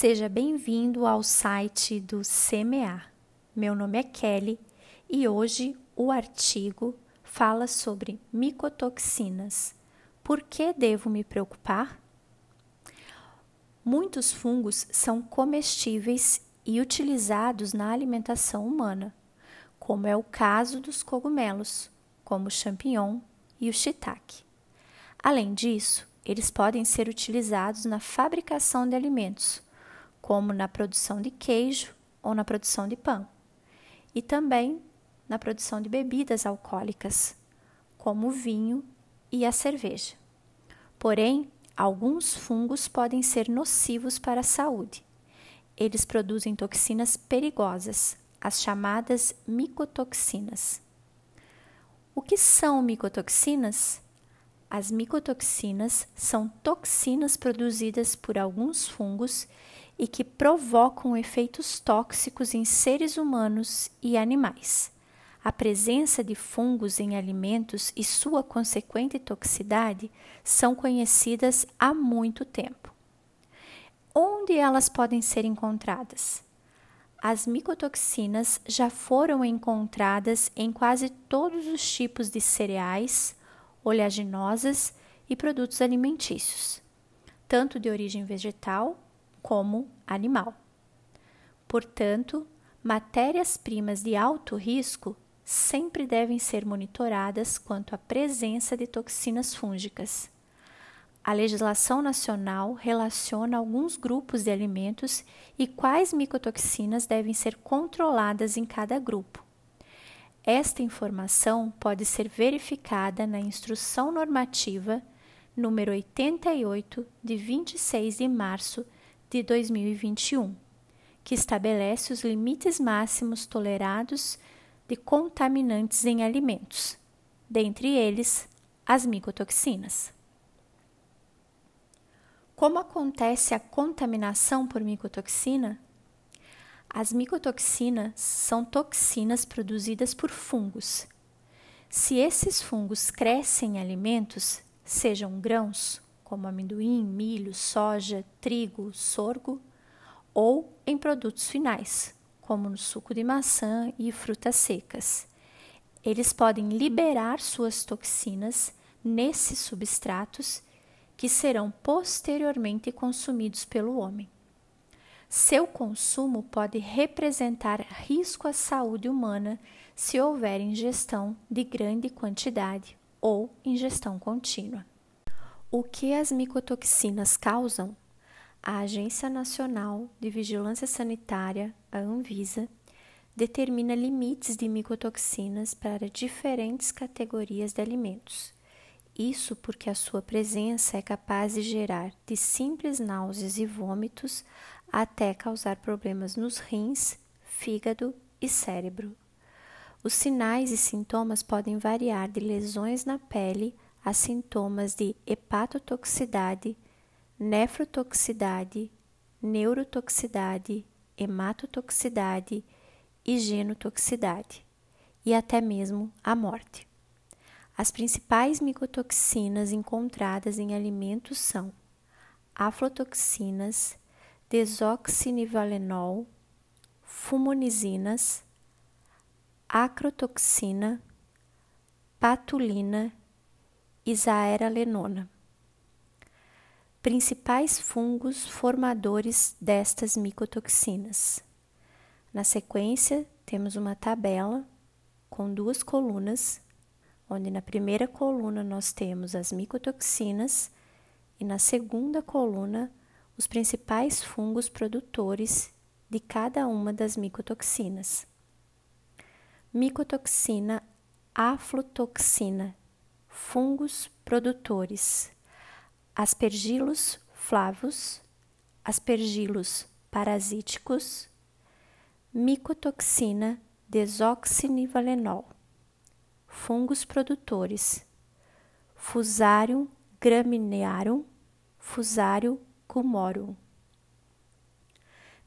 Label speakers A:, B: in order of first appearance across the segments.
A: Seja bem-vindo ao site do CMA. Meu nome é Kelly e hoje o artigo fala sobre micotoxinas. Por que devo me preocupar? Muitos fungos são comestíveis e utilizados na alimentação humana, como é o caso dos cogumelos, como o champignon e o shiitake. Além disso, eles podem ser utilizados na fabricação de alimentos, como na produção de queijo ou na produção de pão, e também na produção de bebidas alcoólicas, como o vinho e a cerveja. Porém, alguns fungos podem ser nocivos para a saúde. Eles produzem toxinas perigosas, as chamadas micotoxinas. O que são micotoxinas? As micotoxinas são toxinas produzidas por alguns fungos e que provocam efeitos tóxicos em seres humanos e animais. A presença de fungos em alimentos e sua consequente toxicidade são conhecidas há muito tempo. Onde elas podem ser encontradas? As micotoxinas já foram encontradas em quase todos os tipos de cereais, oleaginosas e produtos alimentícios, tanto de origem vegetal como animal. Portanto, matérias-primas de alto risco sempre devem ser monitoradas quanto à presença de toxinas fúngicas. A legislação nacional relaciona alguns grupos de alimentos e quais micotoxinas devem ser controladas em cada grupo. Esta informação pode ser verificada na Instrução Normativa número 88 de 26 de março de 2021, que estabelece os limites máximos tolerados de contaminantes em alimentos, dentre eles as micotoxinas. Como acontece a contaminação por micotoxina? As micotoxinas são toxinas produzidas por fungos. Se esses fungos crescem em alimentos, sejam grãos, como amendoim, milho, soja, trigo, sorgo, ou em produtos finais, como no suco de maçã e frutas secas. Eles podem liberar suas toxinas nesses substratos que serão posteriormente consumidos pelo homem. Seu consumo pode representar risco à saúde humana se houver ingestão de grande quantidade ou ingestão contínua. O que as micotoxinas causam? A Agência Nacional de Vigilância Sanitária, a Anvisa, determina limites de micotoxinas para diferentes categorias de alimentos. Isso porque a sua presença é capaz de gerar de simples náuseas e vômitos até causar problemas nos rins, fígado e cérebro. Os sinais e sintomas podem variar de lesões na pele a sintomas de hepatotoxicidade, nefrotoxicidade, neurotoxicidade, hematotoxicidade e genotoxicidade, e até mesmo a morte. As principais micotoxinas encontradas em alimentos são aflotoxinas, desoxinivalenol, fumonizinas, acrotoxina, patulina e zaeralenona. Principais fungos formadores destas micotoxinas. Na sequência, temos uma tabela com duas colunas, onde na primeira coluna nós temos as micotoxinas e na segunda coluna os principais fungos produtores de cada uma das micotoxinas. Micotoxina aflotoxina, fungos produtores, aspergilos flavos, aspergilos parasíticos, micotoxina desoxinivalenol, fungos produtores, Fusarium graminearum, Fusarium cumorum.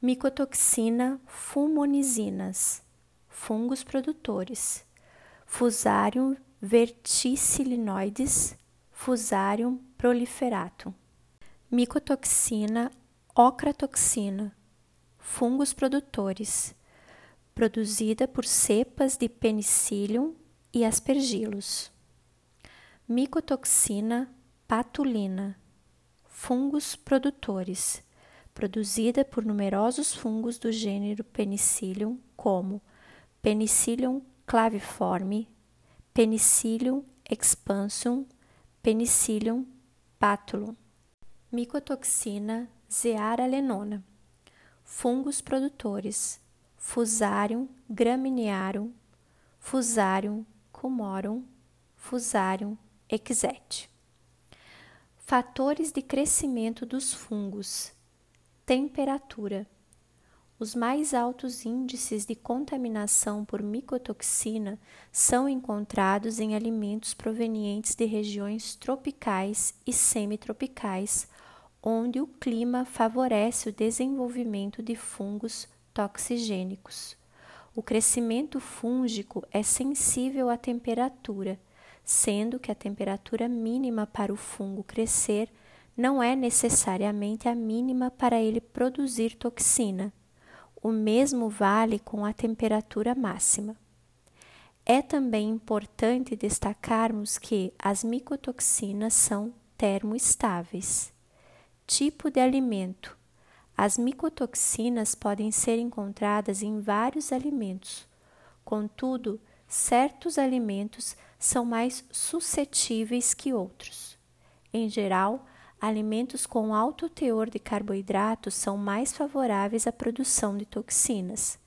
A: Micotoxina fumonizinas, fungos produtores, Fusarium verticillinoides, Fusarium proliferatum. Micotoxina ocratoxina, fungos produtores, produzida por cepas de Penicillium e Aspergillus. Micotoxina patulina, fungos produtores, produzida por numerosos fungos do gênero Penicillium, como Penicillium claviforme, Penicillium expansum, Penicillium patulum. Micotoxina zearalenona, fungos produtores, Fusarium graminearum, Fusarium cumorum, Fusarium exete. Fatores de crescimento dos fungos: temperatura. Os mais altos índices de contaminação por micotoxina são encontrados em alimentos provenientes de regiões tropicais e semitropicais, onde o clima favorece o desenvolvimento de fungos toxigênicos. O crescimento fúngico é sensível à temperatura, sendo que a temperatura mínima para o fungo crescer não é necessariamente a mínima para ele produzir toxina. O mesmo vale com a temperatura máxima. É também importante destacarmos que as micotoxinas são termoestáveis. Tipo de alimento: as micotoxinas podem ser encontradas em vários alimentos. Contudo, certos alimentos são mais suscetíveis que outros. Em geral, alimentos com alto teor de carboidratos são mais favoráveis à produção de toxinas.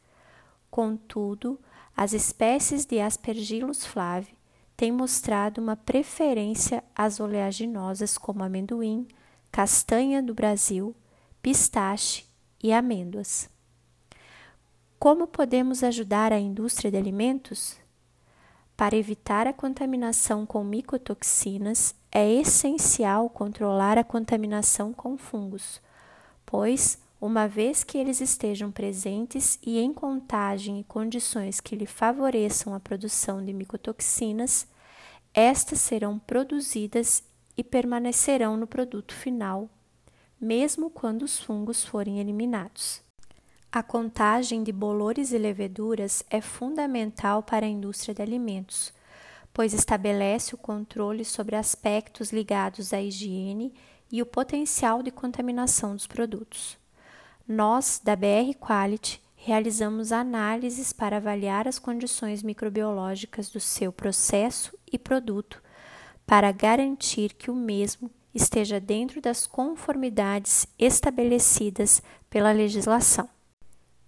A: Contudo, as espécies de Aspergillus flavi têm mostrado uma preferência às oleaginosas como amendoim, castanha do Brasil, pistache e amêndoas. Como podemos ajudar a indústria de alimentos? Para evitar a contaminação com micotoxinas, é essencial controlar a contaminação com fungos, pois, uma vez que eles estejam presentes e em contagem e condições que lhe favoreçam a produção de micotoxinas, estas serão produzidas e permanecerão no produto final, mesmo quando os fungos forem eliminados. A contagem de bolores e leveduras é fundamental para a indústria de alimentos, pois estabelece o controle sobre aspectos ligados à higiene e o potencial de contaminação dos produtos. Nós, da BR Quality, realizamos análises para avaliar as condições microbiológicas do seu processo e produto, para garantir que o mesmo esteja dentro das conformidades estabelecidas pela legislação.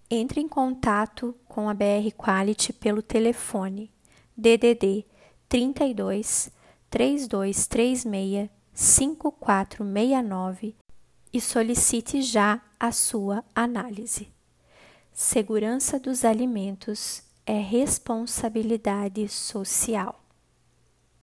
A: Entre em contato com a BR Quality pelo telefone DDD 32 3236 5469 e solicite já a sua análise. Segurança dos alimentos é responsabilidade social.